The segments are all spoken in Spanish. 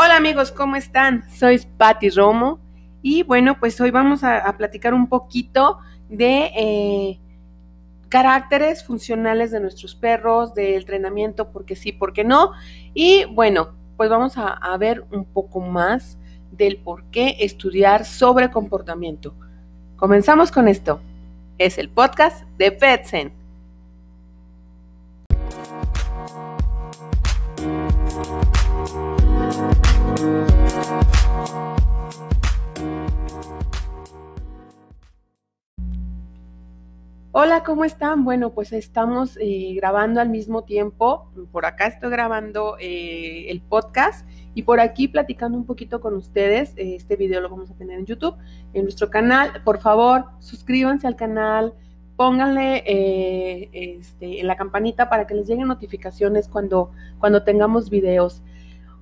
Hola amigos, ¿cómo están? Soy Patti Romo y bueno, pues hoy vamos a, platicar un poquito de eh, caracteres funcionales de nuestros perros, del entrenamiento, porque sí, porque no. Y bueno, pues vamos a, a ver un poco más del por qué estudiar sobre comportamiento. Comenzamos con esto. Es el podcast de Petsen. Hola, ¿cómo están? Bueno, pues estamos eh, grabando al mismo tiempo. Por acá estoy grabando eh, el podcast y por aquí platicando un poquito con ustedes. Este video lo vamos a tener en YouTube, en nuestro canal. Por favor, suscríbanse al canal, pónganle eh, este, en la campanita para que les lleguen notificaciones cuando, cuando tengamos videos.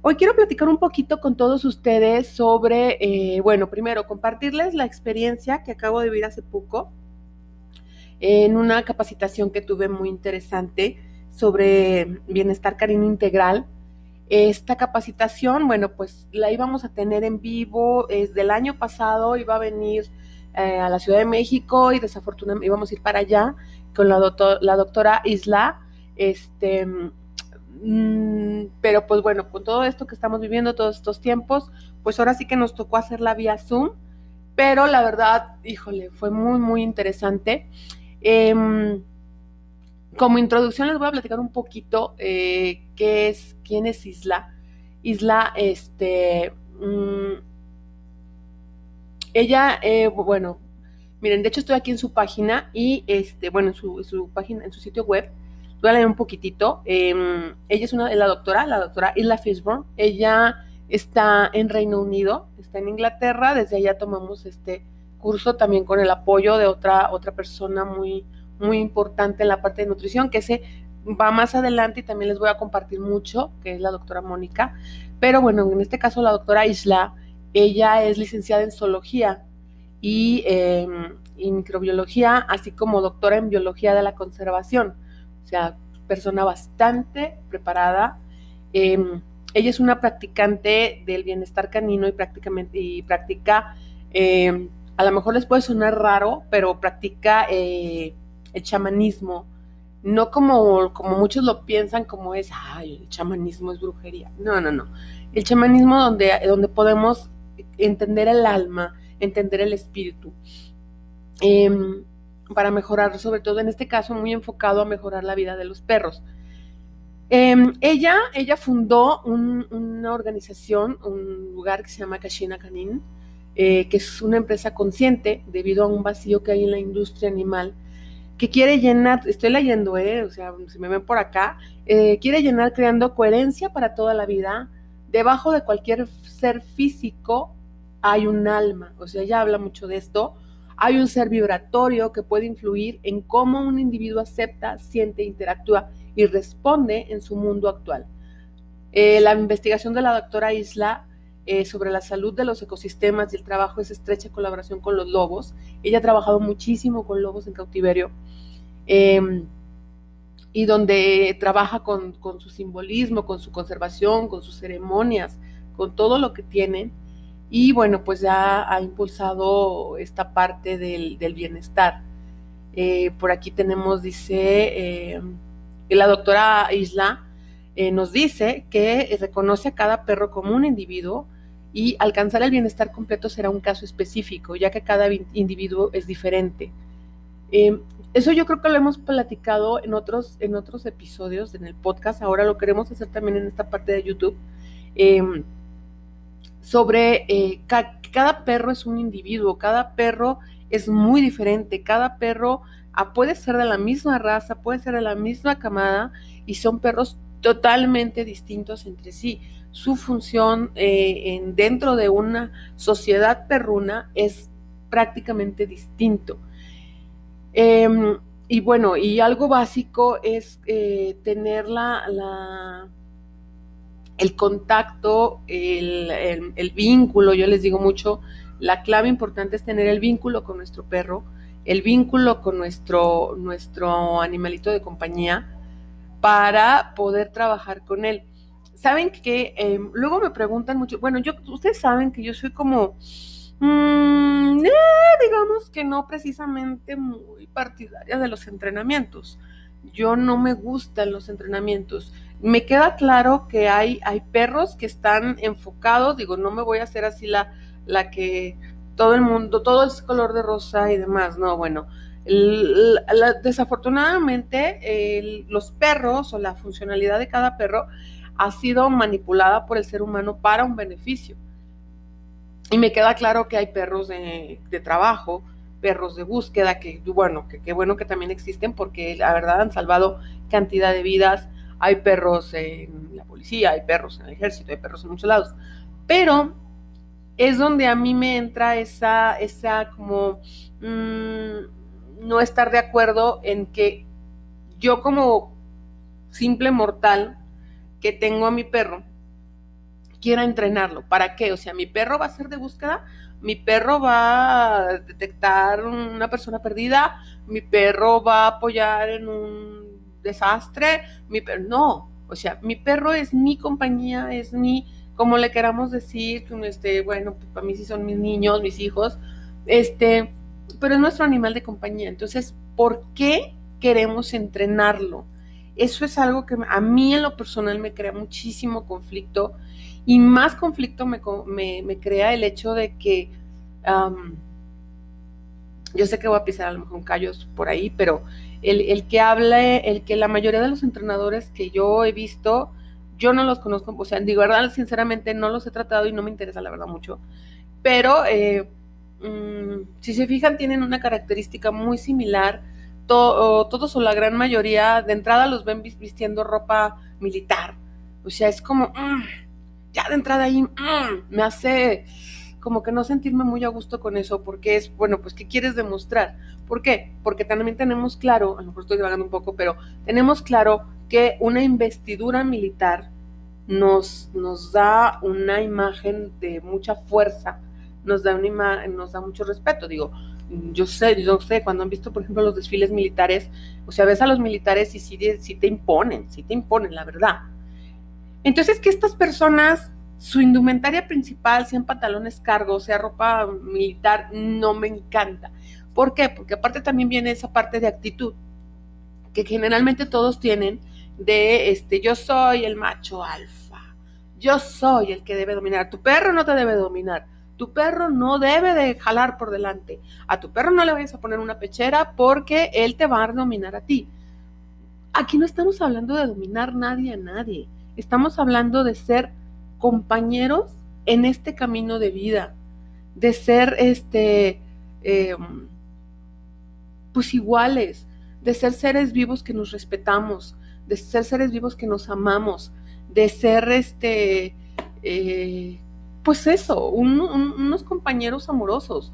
Hoy quiero platicar un poquito con todos ustedes sobre, bueno, primero compartirles la experiencia que acabo de vivir hace poco en una capacitación que tuve muy interesante sobre bienestar canino integral. Esta capacitación, bueno, pues la íbamos a tener en vivo desde el año pasado, iba a venir eh, a la Ciudad de México y desafortunadamente íbamos a ir para allá con la, la doctora Isla, este, mm, pero pues bueno, con todo esto que estamos viviendo, todos estos tiempos, pues ahora sí que nos tocó hacerla vía Zoom, pero la verdad, híjole, fue muy, muy interesante. Em, como introducción les voy a platicar un poquito eh, qué es, quién es Isla. Isla, este, mm, ella, eh, bueno, miren, de hecho estoy aquí en su página y, este, bueno, en su, página, en su sitio web, voy a leer un poquitito. Em, ella es una, la doctora, la doctora Isla Fishburne. Ella está en Reino Unido, está en Inglaterra, desde allá tomamos este curso también con el apoyo de otra, otra persona muy, muy importante en la parte de nutrición, que se va más adelante y también les voy a compartir mucho, que es la doctora Mónica. Pero bueno, en este caso la doctora Isla, ella es licenciada en zoología y, em, microbiología, así como doctora en biología de la conservación. O sea, persona bastante preparada. Em, ella es una practicante del bienestar canino y prácticamente y practica em, a lo mejor les puede sonar raro, pero practica eh, el chamanismo, no como, como muchos lo piensan, como es, ay, el chamanismo es brujería. No, no, no. El chamanismo donde, donde podemos entender el alma, entender el espíritu, em, para mejorar, sobre todo en este caso, muy enfocado a mejorar la vida de los perros. Em, ella, ella fundó una organización, un lugar que se llama Kashina Canin, eh, que es una empresa consciente debido a un vacío que hay en la industria animal, que quiere llenar, estoy leyendo, eh, o sea, si me ven por acá, eh, quiere llenar creando coherencia para toda la vida. Debajo de cualquier ser físico hay un alma, o sea, ella habla mucho de esto. Hay un ser vibratorio que puede influir en cómo un individuo acepta, siente, interactúa y responde en su mundo actual. la investigación de la doctora Isla eh, sobre la salud de los ecosistemas y el trabajo es estrecha colaboración con los lobos. Ella ha trabajado muchísimo con lobos en cautiverio em, y donde trabaja con, su simbolismo, con su conservación, con sus ceremonias, con todo lo que tienen. Y bueno, pues ya ha impulsado esta parte del, bienestar. Eh, por aquí tenemos, dice, eh, la doctora Isla nos dice que reconoce a cada perro como un individuo y alcanzar el bienestar completo será un caso específico, ya que cada individuo es diferente. Em, eso yo creo que lo hemos platicado en otros, en otros episodios en el podcast, ahora lo queremos hacer también en esta parte de YouTube, em, sobre eh, cada perro es un individuo, cada perro es muy diferente, cada perro ah, puede ser de la misma raza, puede ser de la misma camada y son perros totalmente distintos entre sí su función eh, en, dentro de una sociedad perruna es prácticamente distinto. Em, y bueno, y algo básico es eh, tener la, el contacto, el, el, vínculo, yo les digo mucho, la clave importante es tener el vínculo con nuestro perro, el vínculo con nuestro, nuestro animalito de compañía para poder trabajar con él saben que em, luego me preguntan mucho, bueno, yo, ustedes saben que yo soy como, mm, digamos que no precisamente muy partidaria de los entrenamientos. Yo no me gustan los entrenamientos. Me queda claro que hay, hay perros que están enfocados, digo, no me voy a hacer así la, la que todo el mundo, todo es color de rosa y demás, no, bueno, desafortunadamente los perros o la funcionalidad de cada perro ha sido manipulada por el ser humano para un beneficio. Y me queda claro que hay perros de, trabajo, perros de búsqueda, que bueno, que qué bueno que también existen porque la verdad han salvado cantidad de vidas. Hay perros en la policía, hay perros en el ejército, hay perros en muchos lados. Pero es donde a mí me entra esa, esa como mm, no estar de acuerdo en que yo como simple mortal tengo a mi perro, quiera entrenarlo. ¿Para qué? O sea, mi perro va a ser de búsqueda, mi perro va a detectar una persona perdida, mi perro va a apoyar en un desastre, mi perro, no, o sea, mi perro es mi compañía, es mi como le queramos decir, este, bueno, pues, para mí sí son mis niños, mis hijos, este, pero es nuestro animal de compañía. Entonces, ¿por qué queremos entrenarlo? Eso es algo que a mí en lo personal me crea muchísimo conflicto y más conflicto me, crea el hecho de que yo sé que voy a pisar a lo mejor callos por ahí, pero el, el que hable, el que la mayoría de los entrenadores que yo he visto, yo no los conozco, o sea, digo, verdad, sinceramente no los he tratado y no me interesa la verdad mucho, pero eh, mm, si se fijan tienen una característica muy similar, todos o la gran mayoría de entrada los ven vistiendo ropa militar, o sea, es como, mm, ya de entrada ahí mm, me hace como que no sentirme muy a gusto con eso, porque es, bueno, pues, ¿qué quieres demostrar? ¿Por qué? Porque también tenemos claro, a lo mejor estoy divagando un poco, pero tenemos claro que una investidura militar nos, nos da una imagen de mucha fuerza, nos da, una nos da mucho respeto. Digo, yo sé, yo sé, cuando han visto, por ejemplo, los desfiles militares, o sea, ves a los militares y sí, sí te imponen, sí te imponen, la verdad. Entonces, que estas personas, su indumentaria principal, sean pantalones cargos, sea ropa militar, no me encanta. ¿Por qué? Porque aparte también viene esa parte de actitud que generalmente todos tienen, de este, yo soy el macho alfa, yo soy el que debe dominar, tu perro no te debe dominar, tu perro no debe de jalar por delante, a tu perro no le vayas a poner una pechera porque él te va a dominar a ti. Aquí no estamos hablando de dominar nadie a nadie, estamos hablando de ser compañeros en este camino de vida, de ser este, em, pues iguales, de ser seres vivos que nos respetamos, de ser seres vivos que nos amamos, de ser este, eh, pues eso, unos compañeros amorosos.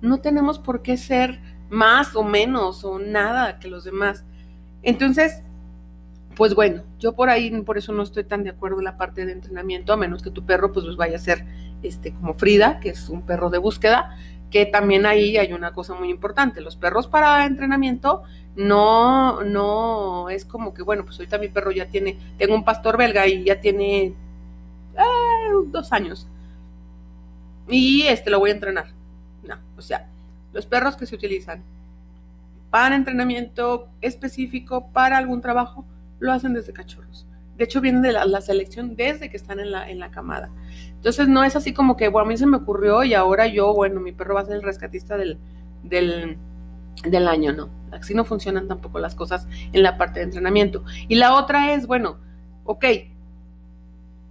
No tenemos por qué ser más o menos o nada que los demás. Entonces, pues bueno, yo por ahí, por eso no estoy tan de acuerdo en la parte de entrenamiento, a menos que tu perro pues, vaya a ser este, como Frida, que es un perro de búsqueda, que también ahí hay una cosa muy importante. Los perros para entrenamiento no, no es como que, bueno, pues ahorita mi perro ya tiene, tengo un pastor belga y ya tiene eh, dos años. Y este lo voy a entrenar. No, o sea, los perros que se utilizan para entrenamiento específico, para algún trabajo, lo hacen desde cachorros. De hecho, vienen de la, selección desde que están en la, en la camada. Entonces, no es así como que, bueno, a mí se me ocurrió y ahora yo, bueno, mi perro va a ser el rescatista del, del, del año, no. Así no funcionan tampoco las cosas en la parte de entrenamiento. Y la otra es, bueno, ok,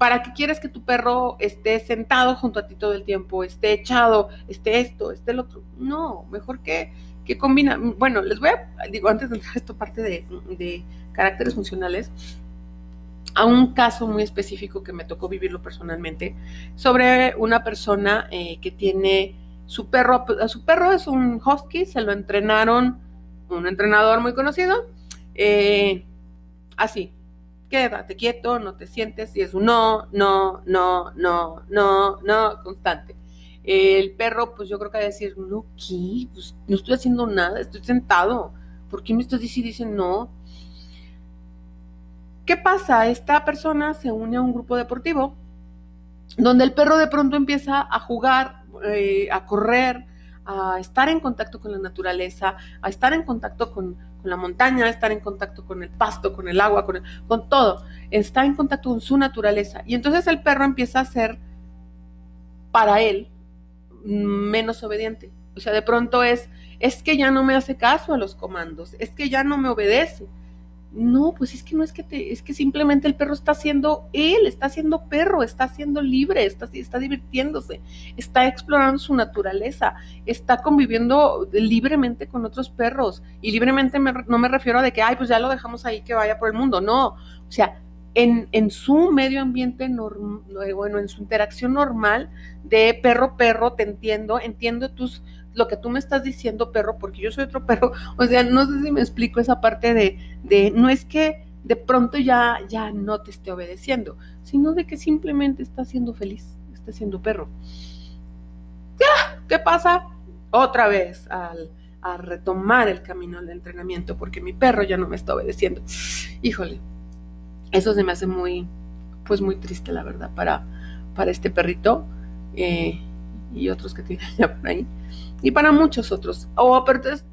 ¿para qué quieres que tu perro esté sentado junto a ti todo el tiempo, esté echado, esté esto, esté el otro? No, mejor que, que combina. Bueno, les voy a, digo, antes de entrar a esta parte de, de caracteres funcionales, a un caso muy específico que me tocó vivirlo personalmente, sobre una persona eh, que tiene su perro, su perro es un husky, se lo entrenaron un entrenador muy conocido, eh, así, quédate quieto, no te sientes, y es un no, no, no, no, no, no, constante. El perro, pues yo creo que va a decir, no, ¿qué? Pues no estoy haciendo nada, estoy sentado. ¿Por qué me estás diciendo? No, ¿Qué pasa? Esta persona se une a un grupo deportivo donde el perro de pronto empieza a jugar, eh, a correr, a estar en contacto con la naturaleza, a estar en contacto con, la montaña, a estar en contacto con el pasto, con el agua, con, con todo. Está en contacto con su naturaleza. Y entonces el perro empieza a ser, para él, menos obediente. O sea, de pronto es, es que ya no me hace caso a los comandos, es que ya no me obedece. No, pues es que no es que te, es que simplemente el perro está siendo él, está siendo perro, está siendo libre, está, está divirtiéndose, está explorando su naturaleza, está conviviendo libremente con otros perros. Y libremente no me refiero a de que, ay, pues ya lo dejamos ahí que vaya por el mundo. No, o sea, en, en su medio ambiente, eh, bueno, en su interacción normal de perro-perro, te entiendo, entiendo tus lo que tú me estás diciendo, perro, porque yo soy otro perro. O sea, no sé si me explico esa parte de, no es que de pronto ya, ya no te esté obedeciendo, sino de que simplemente está siendo feliz, está siendo perro. ¿Qué pasa? Otra vez al, retomar el camino del entrenamiento, porque mi perro ya no me está obedeciendo. Híjole, eso se me hace muy, pues muy triste, la verdad, para, para este perrito eh, y otros que tienen ya por ahí y para muchos otros. O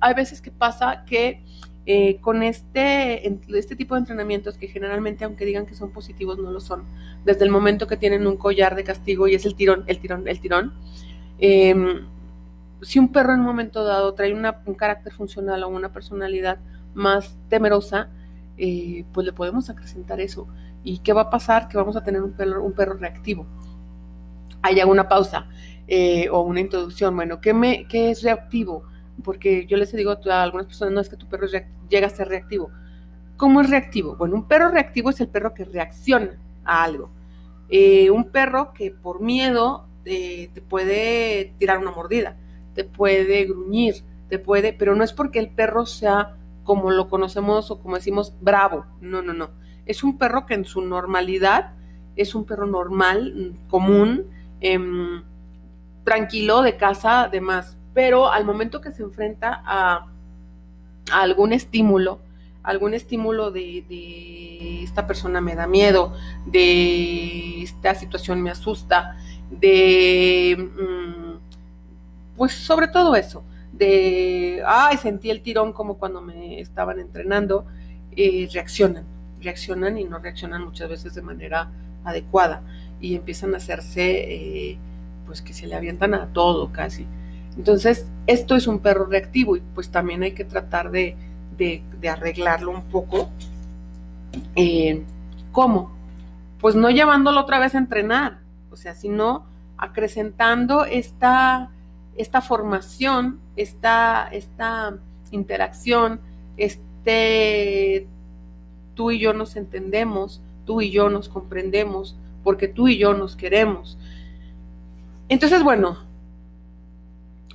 hay veces que pasa que eh, con este, este tipo de entrenamientos que generalmente, aunque digan que son positivos, no lo son. Desde el momento que tienen un collar de castigo y es el tirón, el tirón, el tirón. Em, si un perro en un momento dado trae un carácter funcional o una personalidad más temerosa, eh, pues le podemos acrecentar eso. ¿Y qué va a pasar? Que vamos a tener un perro, un perro reactivo. Hay una pausa. Eh, o una introducción. Bueno, ¿qué, me, ¿qué es reactivo? Porque yo les digo a algunas personas, no es que tu perro llega a ser reactivo. ¿Cómo es reactivo? Bueno, un perro reactivo es el perro que reacciona a algo. Eh, un perro que por miedo eh, te puede tirar una mordida, te puede gruñir, te puede, pero no es porque el perro sea como lo conocemos o como decimos bravo, no, no, no. Es un perro que en su normalidad es un perro normal, común, em, tranquilo de casa, demás. Pero al momento que se enfrenta a, algún estímulo, algún estímulo de, esta persona me da miedo, de esta situación me asusta, de, mm, pues sobre todo eso, de, ay, sentí el tirón como cuando me estaban entrenando, eh, reaccionan, reaccionan y no reaccionan muchas veces de manera adecuada y empiezan a hacerse eh, pues que se le avientan a todo casi. Entonces, esto es un perro reactivo y pues también hay que tratar de, arreglarlo un poco. Eh, ¿Cómo? Pues no llevándolo otra vez a entrenar, o sea, sino acrecentando esta, esta formación, esta, esta interacción, este tú y yo nos entendemos, tú y yo nos comprendemos, porque tú y yo nos queremos. Entonces, bueno,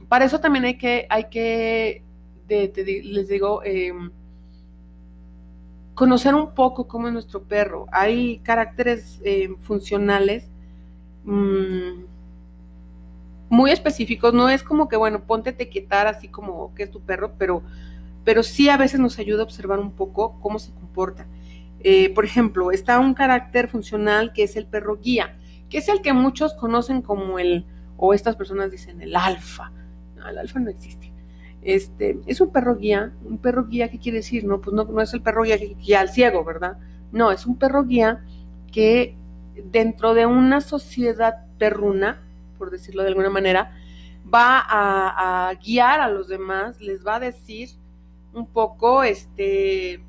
para eso también hay que, hay que les digo, em, conocer un poco cómo es nuestro perro. Hay caracteres em, funcionales mm, muy específicos. No es como que, bueno, ponte quitar así como que es tu perro, pero, pero sí a veces nos ayuda a observar un poco cómo se comporta. Eh, por ejemplo, está un carácter funcional que es el perro guía que es el que muchos conocen como el, o estas personas dicen el alfa. No, el alfa no existe. Este, es un perro guía, un perro guía, ¿qué quiere decir? No, pues no, no es el perro guía que guía al ciego, ¿verdad? No, es un perro guía que dentro de una sociedad perruna, por decirlo de alguna manera, va a, a, guiar a los demás, les va a decir un poco este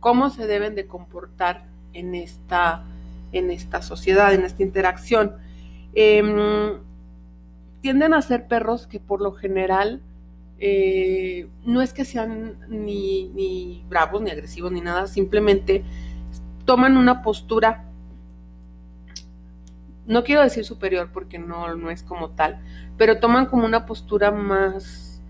cómo se deben de comportar en esta en esta sociedad, en esta interacción. Em, tienden a ser perros que por lo general eh, no es que sean ni, ni, bravos, ni agresivos, ni nada, simplemente toman una postura, no quiero decir superior porque no, no es como tal, pero toman como una postura más,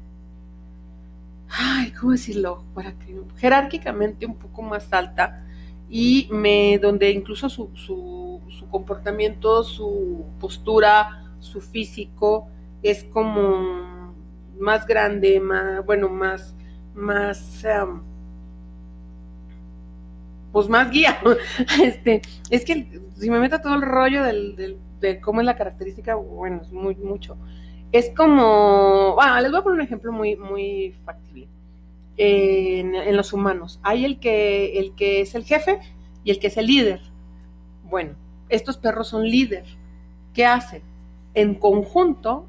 ay, ¿cómo decirlo? Para jerárquicamente un poco más alta y me, donde incluso su, su, comportamiento, su postura, su físico es como más grande, más, bueno, más, más, pues más guía. Este, es que si me meto todo el rollo del, de cómo es la característica, bueno, es muy mucho. Es como, bueno, les voy a poner un ejemplo muy, muy factible. En, los humanos, hay el que, el que es el jefe y el que es el líder. Bueno, estos perros son líder. ¿Qué hacen? En conjunto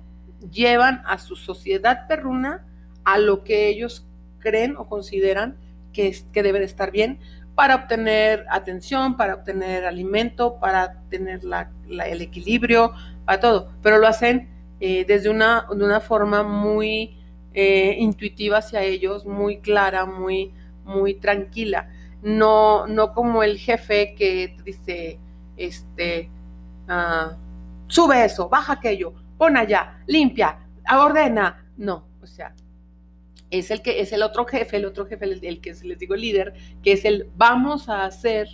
llevan a su sociedad perruna a lo que ellos creen o consideran que, es, que debe de estar bien para obtener atención, para obtener alimento, para tener el equilibrio, para todo. Pero lo hacen eh, desde una, de una forma muy eh, intuitiva hacia ellos, muy clara, muy, muy tranquila. No, no como el jefe que dice, este, ah, sube eso, baja aquello, pon allá, limpia, ordena. No, o sea, es el que es el otro jefe, el otro jefe, el, el que les digo líder, que es el vamos a hacer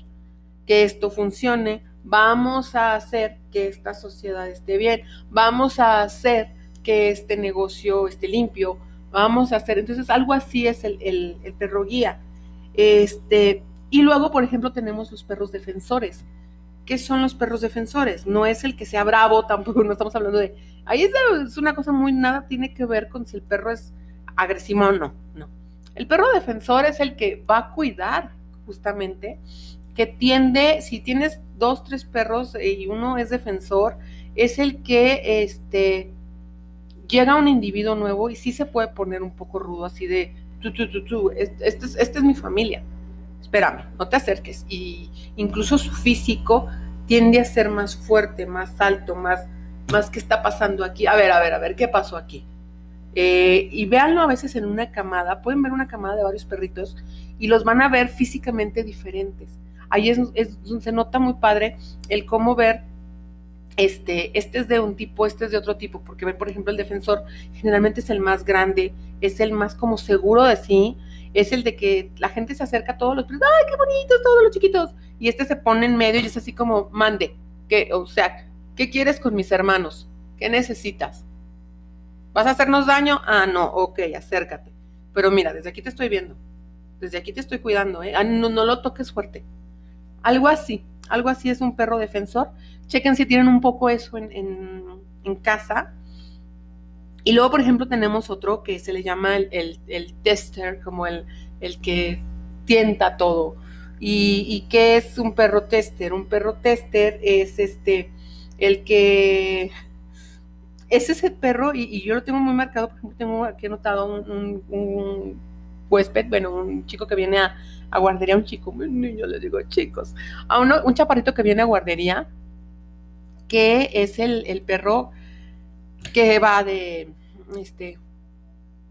que esto funcione, vamos a hacer que esta sociedad esté bien, vamos a hacer que este negocio esté limpio, vamos a hacer, entonces algo así es el, el perro guía. Este, y luego, por ejemplo, tenemos los perros defensores. ¿Qué son los perros defensores? No es el que sea bravo, tampoco no estamos hablando de... Ahí es, una cosa muy, nada tiene que ver con si el perro es agresivo no, no. El perro defensor es el que va a cuidar justamente, que tiende, si tienes dos, tres perros y uno es defensor, es el que este, llega un individuo nuevo y sí se puede poner un poco rudo, así de, tú, tú, tú, tú, este, es, esta es mi familia, espérame, no te acerques. Y incluso su físico tiende a ser más fuerte, más alto, más, más, ¿qué está pasando aquí? A ver, a ver, a ver, ¿qué pasó aquí? Eh, y véanlo a veces en una camada, pueden ver una camada de varios perritos y los van a ver físicamente diferentes. Ahí es, se nota muy padre el cómo ver, este, este es de un tipo, este es de otro tipo, porque ver, por ejemplo, el defensor generalmente es el más grande, es el más como seguro de sí, es el de que la gente se acerca a todos los ¡ay, qué bonitos todos los chiquitos! Y este se pone en medio y es así como, mande, que, o sea, ¿qué quieres con mis hermanos? ¿Qué necesitas? ¿Vas a hacernos daño? Ah, no, ok, acércate. Pero mira, desde aquí te estoy viendo. Desde aquí te estoy cuidando, ¿eh? Ah, no, no lo toques fuerte. Algo así, algo así es un perro defensor. Chequen si tienen un poco eso en, casa. Y luego, por ejemplo, tenemos otro que se le llama el, el, tester, como el, el, que tienta todo. ¿Y, ¿Y qué es un perro tester? Un perro tester es este, el que ese es el perro y, yo lo tengo muy marcado, por ejemplo, tengo aquí anotado un, huésped, bueno, un chico que viene a, guardería, un chico, un niño, le digo chicos, a uno, un chaparrito que viene a guardería, que es el, el perro que va de, este,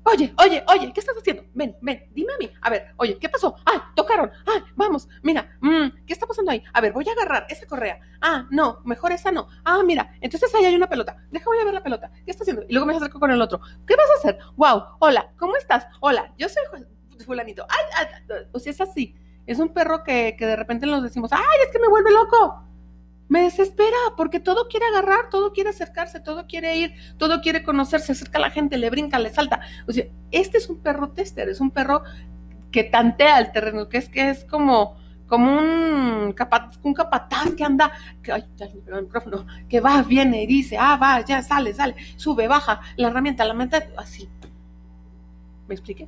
Oye, oye, oye, ¿qué estás haciendo? Ven, ven, dime a mí. A ver, oye, ¿qué pasó? ¡Ay, tocaron! ¡Ay, vamos! Mira, mm, ¿qué está pasando ahí? A ver, voy a agarrar esa correa. Ah, no, mejor esa no. Ah, mira, entonces ahí hay una pelota. A ver la pelota. ¿Qué está haciendo? Y luego me acerco con el otro. ¿Qué vas a hacer? Wow, hola, ¿cómo estás? Hola, yo soy fulanito. Ay, ay, o sea, es así. Es un perro que, de repente nos decimos, ¡ay, es que me vuelve loco! me desespera porque todo quiere agarrar, todo quiere acercarse, todo quiere ir, todo quiere conocerse, se acerca a la gente, le brinca, le salta. O sea, este es un perro tester, es un perro que tantea el terreno, que es que es como como un, capataz, un capataz que anda, que, micrófono, que va, viene y dice, ah, va, ya, sale, sale, sube, baja, la herramienta, la herramienta, así. ¿Me expliqué?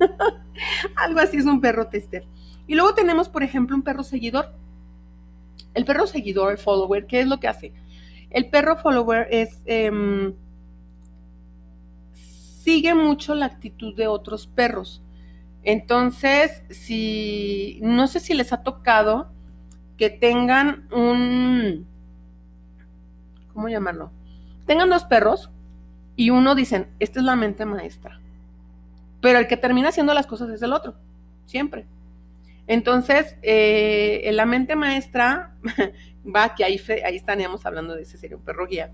Algo así es un perro tester. Y luego tenemos, por ejemplo, un perro seguidor. El perro seguidor, el follower, ¿qué es lo que hace? El perro follower es... Em, sigue mucho la actitud de otros perros. Entonces, si no sé si les ha tocado que tengan un, ¿cómo llamarlo? Tengan dos perros y uno dicen, esta es la mente maestra. Pero el que termina haciendo las cosas es el otro, siempre. Entonces, eh, la mente maestra, va, que ahí, ahí estaríamos hablando de ese sería un perro guía,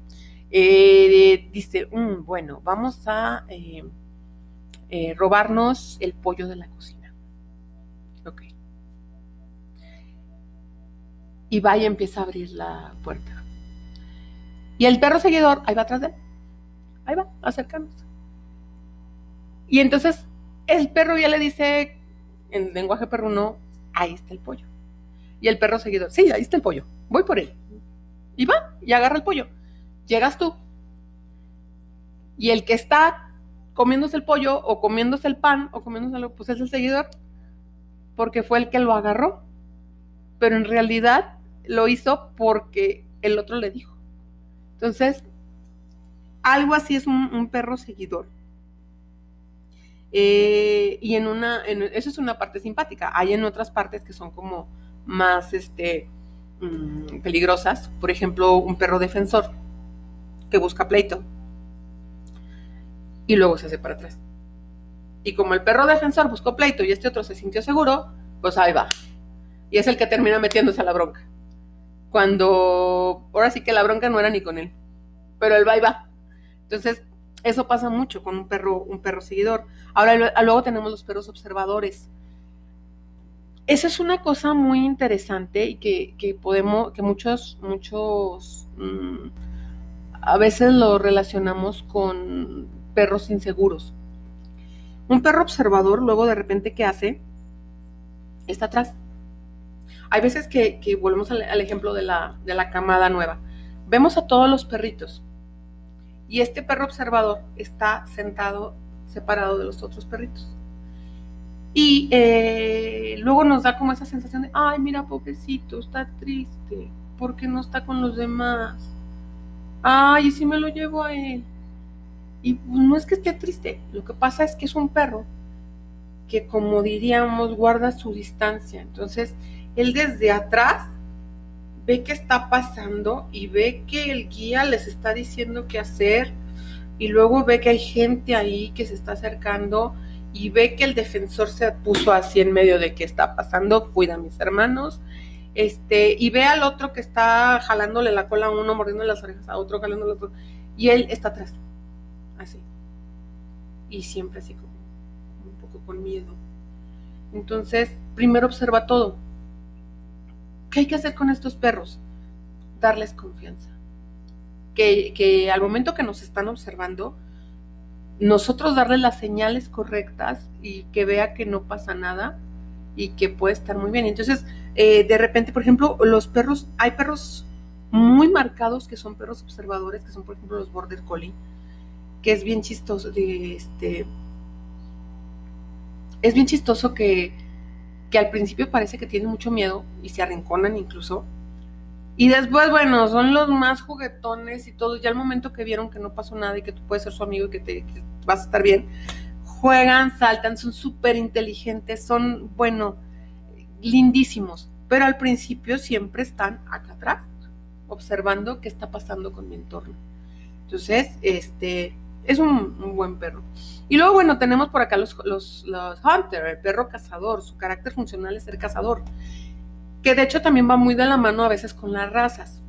eh, dice, mm, bueno, vamos a eh, robarnos el pollo de la cocina. Ok. Y va y empieza a abrir la puerta. Y el perro seguidor, ahí va atrás de él. Ahí va, acercándose. Y entonces el perro ya le dice, en lenguaje perruno, ahí está el pollo. Y el perro seguidor, sí, ahí está el pollo, voy por él. Y va, y agarra el pollo. Llegas tú. Y el que está comiéndose el pollo o comiéndose el pan o comiéndose algo, pues es el seguidor, porque fue el que lo agarró. Pero en realidad lo hizo porque el otro le dijo. Entonces, algo así es un, perro seguidor. Eh, y en una, eso es una parte simpática. Hay en otras partes que son como más este, mm, peligrosas. Por ejemplo, un perro defensor que busca pleito y luego se hace para atrás. Y como el perro defensor buscó pleito y este otro se sintió seguro, pues ahí va. Y es el que termina metiéndose a la bronca. Cuando ahora sí que la bronca no era ni con él, pero él va y va. Entonces, eso pasa mucho con un perro, un perro seguidor. Ahora luego tenemos los perros observadores. Esa es una cosa muy interesante y que, podemos, que muchos, muchos mm, a veces lo relacionamos con perros inseguros. Un perro observador, luego de repente, ¿qué hace? Está atrás. Hay veces que, volvemos al, ejemplo de la, de la camada nueva. Vemos a todos los perritos y este perro observador está sentado separado de los otros perritos. Y eh, luego nos da como esa sensación de, ay, mira, pobrecito, está triste, porque no está con los demás. Ay, y si me lo llevo a él. Y no es que esté triste, lo que pasa es que es un perro que como diríamos guarda su distancia. Entonces, él desde atrás ve qué está pasando y ve que el guía les está diciendo qué hacer y luego ve que hay gente ahí que se está acercando y ve que el defensor se puso así en medio de qué está pasando, cuida a mis hermanos, este, y ve al otro que está jalándole la cola a uno, mordiendo las orejas a otro, jalándole otro, y él está atrás así. Y siempre así como un poco con miedo. Entonces, primero observa todo. ¿Qué hay que hacer con estos perros? Darles confianza. Que, que al momento que nos están observando, nosotros darles las señales correctas y que vea que no pasa nada y que puede estar muy bien. Entonces, eh, de repente, por ejemplo, los perros, hay perros muy marcados que son perros observadores, que son, por ejemplo, los Border Collie, que es bien chistoso, este, es bien chistoso que, al principio parece que tienen mucho miedo y se arrinconan incluso. Y después, bueno, son los más juguetones y todo. Ya al momento que vieron que no pasó nada y que tú puedes ser su amigo y que, te, vas a estar bien, juegan, saltan, son súper inteligentes, son, bueno, lindísimos. Pero al principio siempre están acá atrás, observando qué está pasando con mi entorno. Entonces, este, es un, buen perro. Y luego, bueno, tenemos por acá los, los, Hunter, el perro cazador. Su carácter funcional es ser cazador. Que de hecho también va muy de la mano a veces con las razas.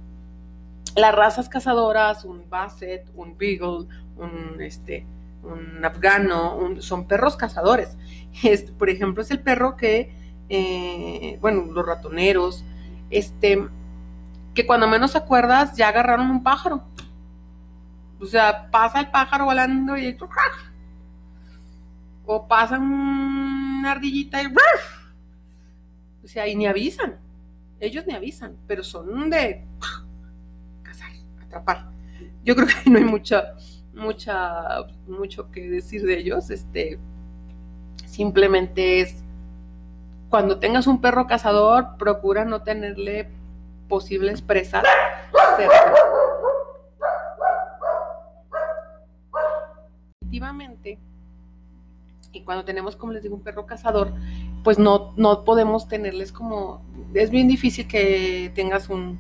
Las razas cazadoras, un Basset, un Beagle, un, este, un afgano, son perros cazadores. Este, por ejemplo, es el perro que, eh, bueno, los ratoneros, este, que cuando menos acuerdas ya agarraron un pájaro o sea, pasa el pájaro volando y o pasa una ardillita y o sea, y ni avisan. Ellos ni avisan, pero son de cazar, atrapar. Yo creo que no hay mucha, mucha, mucho que decir de ellos. Este, simplemente es cuando tengas un perro cazador, procura no tenerle posibles presas efectivamente, y cuando tenemos, como les digo, un perro cazador, pues no, no podemos tenerles como, es bien difícil que tengas un,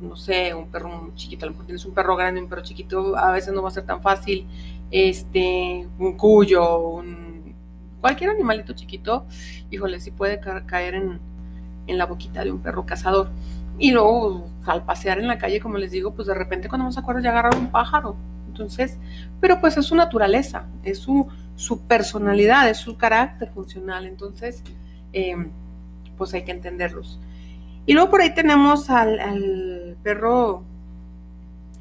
no sé, un perro chiquito, a lo mejor tienes un perro grande, un perro chiquito, a veces no va a ser tan fácil, este, un cuyo, un, cualquier animalito chiquito, híjole, sí puede caer en, en la boquita de un perro cazador. Y luego, al pasear en la calle, como les digo, pues de repente cuando nos acuerdas ya agarrar un pájaro, entonces, pero pues es su naturaleza, es su, su personalidad, es su carácter funcional. Entonces, em, pues hay que entenderlos. Y luego por ahí tenemos al, perro,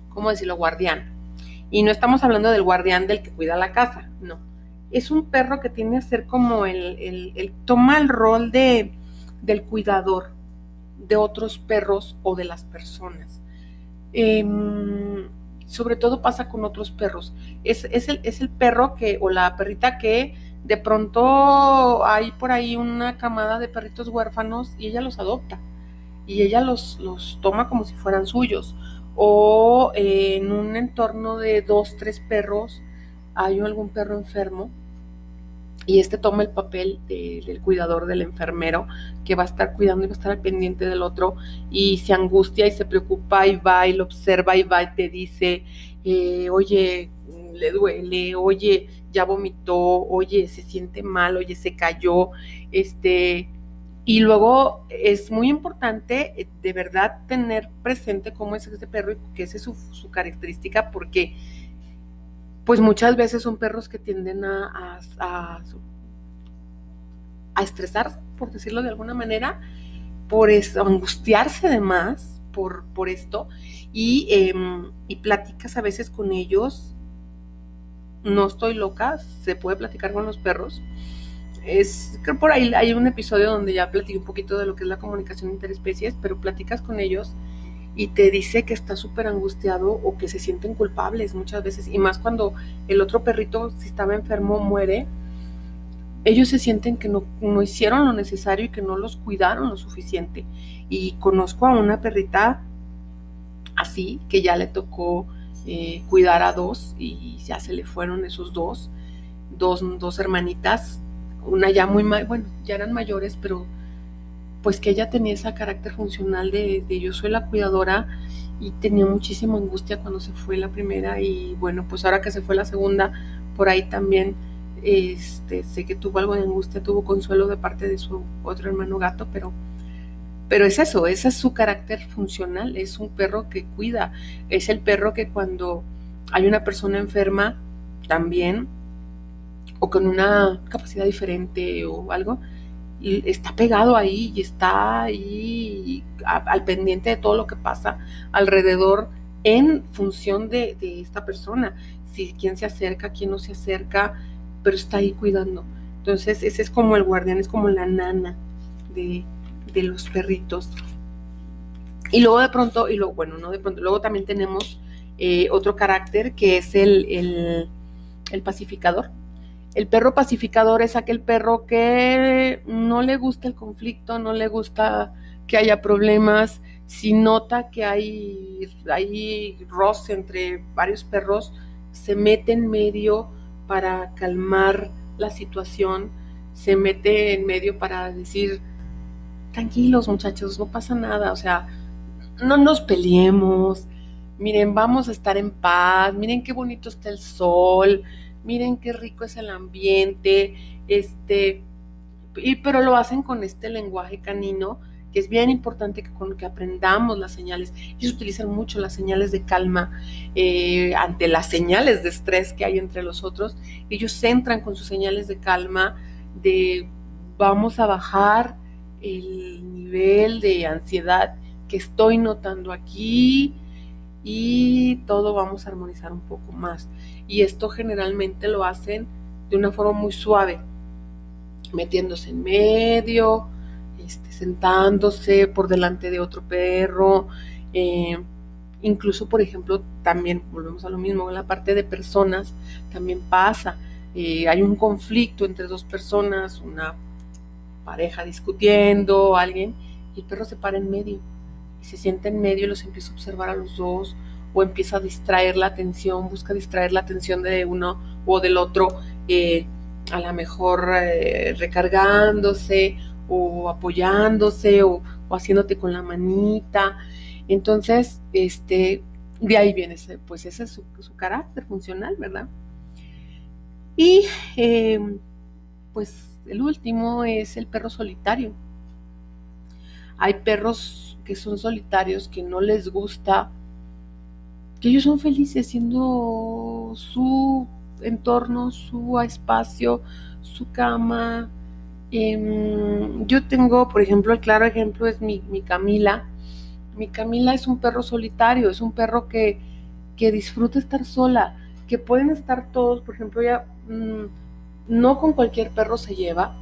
¿cómo decirlo? Guardián. Y no estamos hablando del guardián del que cuida la casa, no. Es un perro que tiene que ser como el, el, toma el rol de, del cuidador. de otros perros o de las personas. Em, sobre todo pasa con otros perros. Es, el, es el perro que, o la perrita que de pronto hay por ahí una camada de perritos huérfanos y ella los adopta y ella los, los toma como si fueran suyos. O en un entorno de dos, tres perros, hay algún perro enfermo y este toma el papel del cuidador del enfermero que va a estar cuidando y va a estar al pendiente del otro y se angustia y se preocupa y va y lo observa y va y te dice, eh, oye, le duele, oye, ya vomitó, oye, se siente mal, oye, se cayó, este, y luego es muy importante eh, de verdad tener presente cómo es ese perro y qué es su, su característica, porque pues muchas veces son perros que tienden a, a, a, estresar, por decirlo de alguna manera, por angustiarse de más por, por esto, y, em, y platicas a veces con ellos. No estoy loca, se puede platicar con los perros. Es, creo por ahí hay un episodio donde ya platiqué un poquito de lo que es la comunicación interespecies, pero platicas con ellos y te dice que está súper angustiado o que se sienten culpables muchas veces, y más cuando el otro perrito, si estaba enfermo, muere, ellos se sienten que no, no, hicieron lo necesario y que no los cuidaron lo suficiente. Y conozco a una perrita así, que ya le tocó eh, cuidar a dos y ya se le fueron esos dos, dos, dos hermanitas, una ya muy, bueno, ya eran mayores, pero pues que ella tenía ese carácter funcional de, yo soy la cuidadora y tenía muchísima angustia cuando se fue la primera y bueno, pues ahora que se fue la segunda, por ahí también este, sé que tuvo algo de angustia, tuvo consuelo de parte de su otro hermano gato, pero, pero es eso, ese es su carácter funcional, es un perro que cuida, es el perro que cuando hay una persona enferma también o con una capacidad diferente o algo, está pegado ahí y está ahí al pendiente de todo lo que pasa alrededor en función de, esta persona. Si quién se acerca, quién no se acerca, pero está ahí cuidando. Entonces, ese es como el guardián, es como la nana de, los perritos. Y luego de pronto, y luego, bueno, no de pronto, luego también tenemos eh, otro carácter que es el, el pacificador. El perro pacificador es aquel perro que no le gusta el conflicto, no le gusta que haya problemas. Si nota que hay, hay roce entre varios perros, se mete en medio para calmar la situación, se mete en medio para decir, tranquilos muchachos, no pasa nada, o sea, no nos peleemos, miren, vamos a estar en paz, miren qué bonito está el sol, miren qué rico es el ambiente, este, y, pero lo hacen con este lenguaje canino, que es bien importante que, con, que aprendamos las señales. Ellos utilizan mucho las señales de calma eh, ante las señales de estrés que hay entre los otros. Ellos entran con sus señales de calma, de vamos a bajar el nivel de ansiedad que estoy notando aquí, y todo vamos a armonizar un poco más. Y esto generalmente lo hacen de una forma muy suave, metiéndose en medio, este, sentándose por delante de otro perro. Eh, incluso, por ejemplo, también volvemos a lo mismo, en la parte de personas también pasa. Eh, hay un conflicto entre dos personas, una pareja discutiendo, alguien, y el perro se para en medio se sienta en medio y los empieza a observar a los dos o empieza a distraer la atención, busca distraer la atención de uno o del otro, eh, a lo mejor eh, recargándose o apoyándose o, haciéndote con la manita. Entonces, este, de ahí viene, ese, pues ese es su, carácter funcional, ¿verdad? Y em, pues el último es el perro solitario. Hay perros que son solitarios, que no les gusta, que ellos son felices siendo su entorno, su espacio, su cama. Em, yo tengo, por ejemplo, el claro ejemplo es mi, Camila. Mi Camila es un perro solitario, es un perro que, que disfruta estar sola, que pueden estar todos, por ejemplo, ya mm, no con cualquier perro se lleva,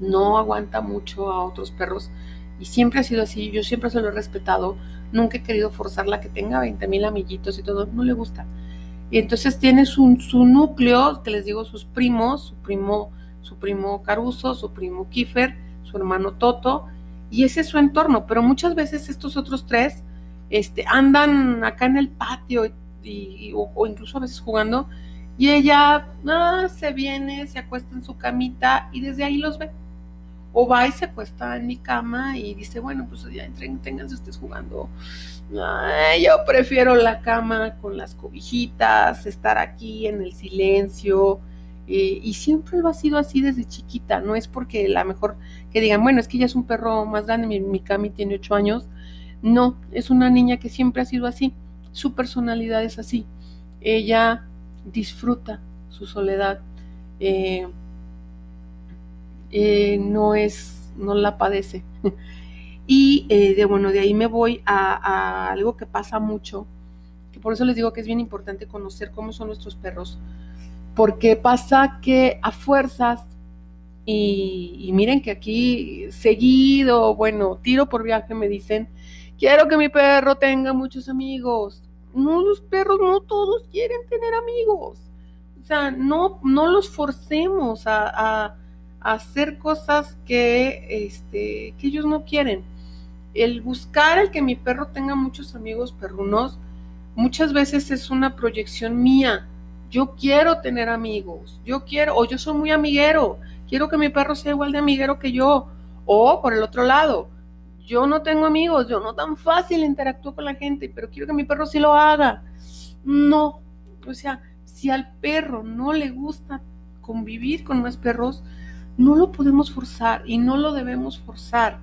no aguanta mucho a otros perros, Y siempre ha sido así, yo siempre se lo he respetado, nunca he querido forzarla que tenga 20 mil amiguitos y todo, no le gusta. Y entonces tiene su, núcleo, que les digo, sus primos, su primo, su primo Caruso, su primo Kiefer, su hermano Toto, y ese es su entorno. Pero muchas veces estos otros tres este, andan acá en el patio y, o, incluso a veces jugando, y ella ah, se viene, se acuesta en su camita y desde ahí los ve. O va y se acuesta en mi cama y dice, bueno, pues ya entren, ténganse ustedes jugando. yo prefiero la cama con las cobijitas, estar aquí en el silencio. Eh, y siempre lo ha sido así desde chiquita. No es porque la mejor que digan, bueno, es que ella es un perro más grande, mi, mi Cami tiene ocho años. No, es una niña que siempre ha sido así. Su personalidad es así. Ella disfruta su soledad. Eh, eh, no es, no la padece. y eh, de bueno, de ahí me voy a, algo que pasa mucho, que por eso les digo que es bien importante conocer cómo son nuestros perros, porque pasa que a fuerzas, y, miren que aquí seguido, bueno, tiro por viaje me dicen, quiero que mi perro tenga muchos amigos. No, los perros no todos quieren tener amigos. O sea, no, no los forcemos a hacer cosas que, este, que ellos no quieren. El buscar el que mi perro tenga muchos amigos perrunos muchas veces es una proyección mía. Yo quiero tener amigos, yo quiero, o yo soy muy amiguero, quiero que mi perro sea igual de amiguero que yo. O por el otro lado, yo no tengo amigos, yo no tan fácil interactúo con la gente, pero quiero que mi perro sí lo haga. No, o sea, si al perro no le gusta convivir con más perros, no lo podemos forzar y no lo debemos forzar.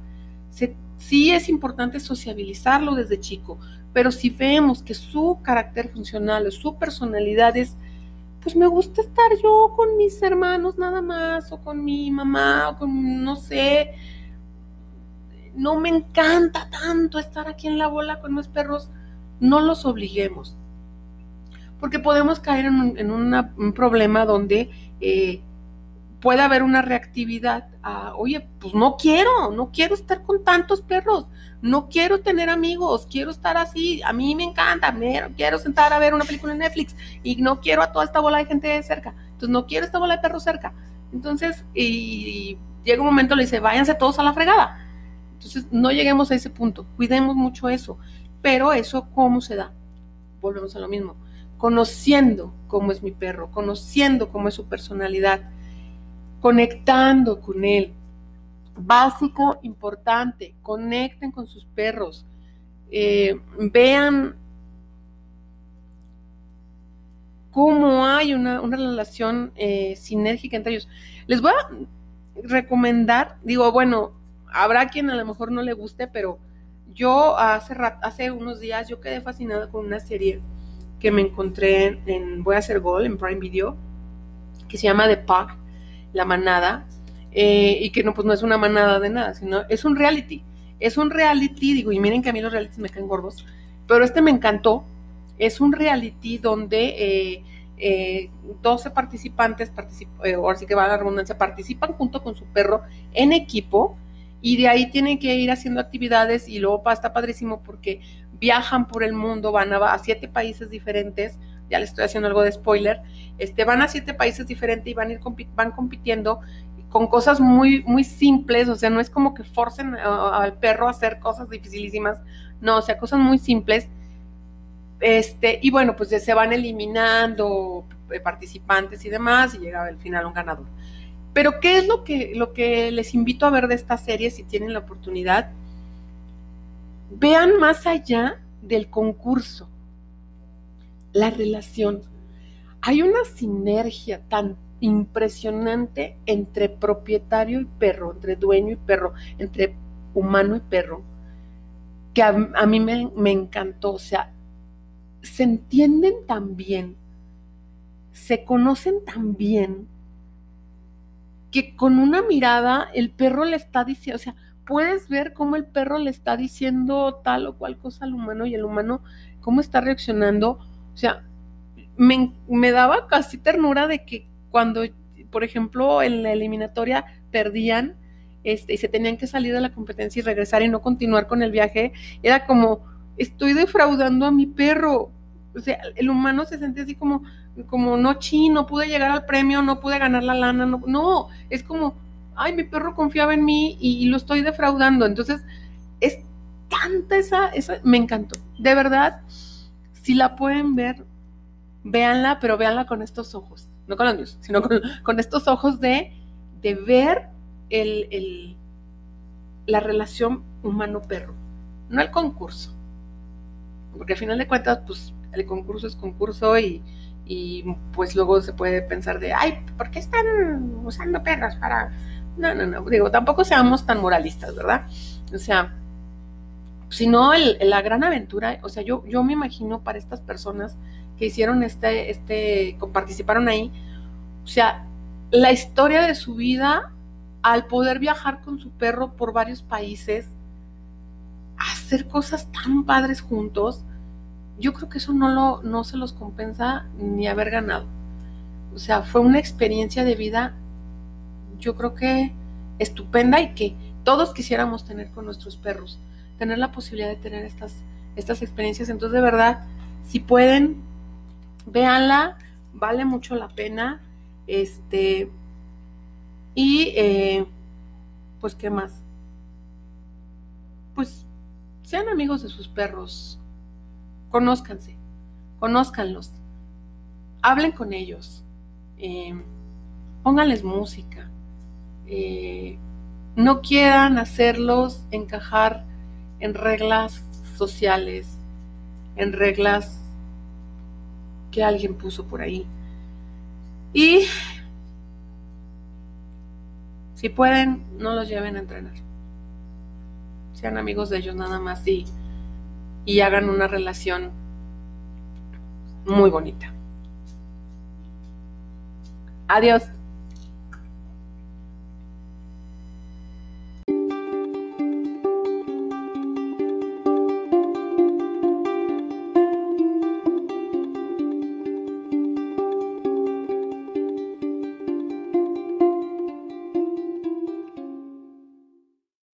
sí es importante sociabilizarlo desde chico, pero si vemos que su carácter funcional o su personalidad es, pues me gusta estar yo con mis hermanos nada más, o con mi mamá, o con, no sé, no me encanta tanto estar aquí en la bola con los perros, no los obliguemos. Porque podemos caer en un, problema donde eh, puede haber una reactividad a, oye, pues no quiero, no quiero estar con tantos perros, no quiero tener amigos, quiero estar así, a mí me encanta, quiero sentar a ver una película en Netflix y no quiero a toda esta bola de gente cerca, entonces no quiero esta bola de perros cerca. Entonces, y, llega un momento, le dice, váyanse todos a la fregada. Entonces, no lleguemos a ese punto, cuidemos mucho eso, pero eso, ¿cómo se da? Volvemos a lo mismo, conociendo cómo es mi perro, conociendo cómo es su personalidad, conectando con él. Básico, importante, conecten con sus perros. Eh, vean cómo hay una, relación eh, sinérgica entre ellos. Les voy a recomendar, digo, bueno, habrá quien a lo mejor no le guste, pero yo hace, hace unos días yo quedé fascinada con una serie que me encontré en, en Voy a hacer gol en Prime Video, que se llama The Pack la manada, eh, y que no, pues no es una manada de nada, sino es un reality. Es un reality, digo, y miren que a mí los realities me caen gordos, pero este me encantó. Es un reality donde eh, 12 eh, participantes, particip eh, ahora sí que va a la redundancia, participan junto con su perro en equipo y de ahí tienen que ir haciendo actividades y luego está padrísimo porque viajan por el mundo, van a, a siete países diferentes, ya le estoy haciendo algo de spoiler, este, van a siete países diferentes y van, van compitiendo con cosas muy, muy simples, o sea, no es como que forcen al perro a hacer cosas dificilísimas, no, o sea, cosas muy simples. Este, y bueno, pues ya se van eliminando eh, participantes y demás, y llega al final un ganador. Pero, ¿qué es lo que, lo que les invito a ver de esta serie si tienen la oportunidad? Vean más allá del concurso la relación. Hay una sinergia tan impresionante entre propietario y perro, entre dueño y perro, entre humano y perro, que a, mí me, me, encantó. O sea, se entienden tan bien, se conocen tan bien, que con una mirada el perro le está diciendo, o sea, puedes ver cómo el perro le está diciendo tal o cual cosa al humano y el humano cómo está reaccionando o sea, me, daba casi ternura de que cuando, por ejemplo, en la eliminatoria perdían, este, y se tenían que salir de la competencia y regresar y no continuar con el viaje, era como, estoy defraudando a mi perro. O sea, el humano se siente así como, como no chi, no pude llegar al premio, no pude ganar la lana, no, no es como, ay, mi perro confiaba en mí y, lo estoy defraudando. Entonces, es tanta esa, esa, me encantó. De verdad, si la pueden ver, véanla, pero véanla con estos ojos, no con los míos, sino con, estos ojos de, de ver el, la relación humano-perro, no el concurso. Porque al final de cuentas, pues el concurso es concurso y, y pues luego se puede pensar de, ay, ¿por qué están usando perros para...? No, no, no, digo, tampoco seamos tan moralistas, ¿verdad? O sea, sino la gran aventura, o sea, yo, yo me imagino para estas personas que hicieron este, este, participaron ahí, o sea, la historia de su vida al poder viajar con su perro por varios países, hacer cosas tan padres juntos, yo creo que eso no, lo, no se los compensa ni haber ganado. O sea, fue una experiencia de vida, yo creo que estupenda y que todos quisiéramos tener con nuestros perros, tener la posibilidad de tener estas, estas experiencias. Entonces, de verdad, si pueden, véanla, vale mucho la pena. Este, y eh, pues, ¿qué más? Pues sean amigos de sus perros, conózcanse, conózcanlos, hablen con ellos, eh, pónganles música, eh, no quieran hacerlos encajar en reglas sociales, en reglas que alguien puso por ahí. Y si pueden, no los lleven a entrenar. Sean amigos de ellos nada más y, y hagan una relación muy bonita. Adiós.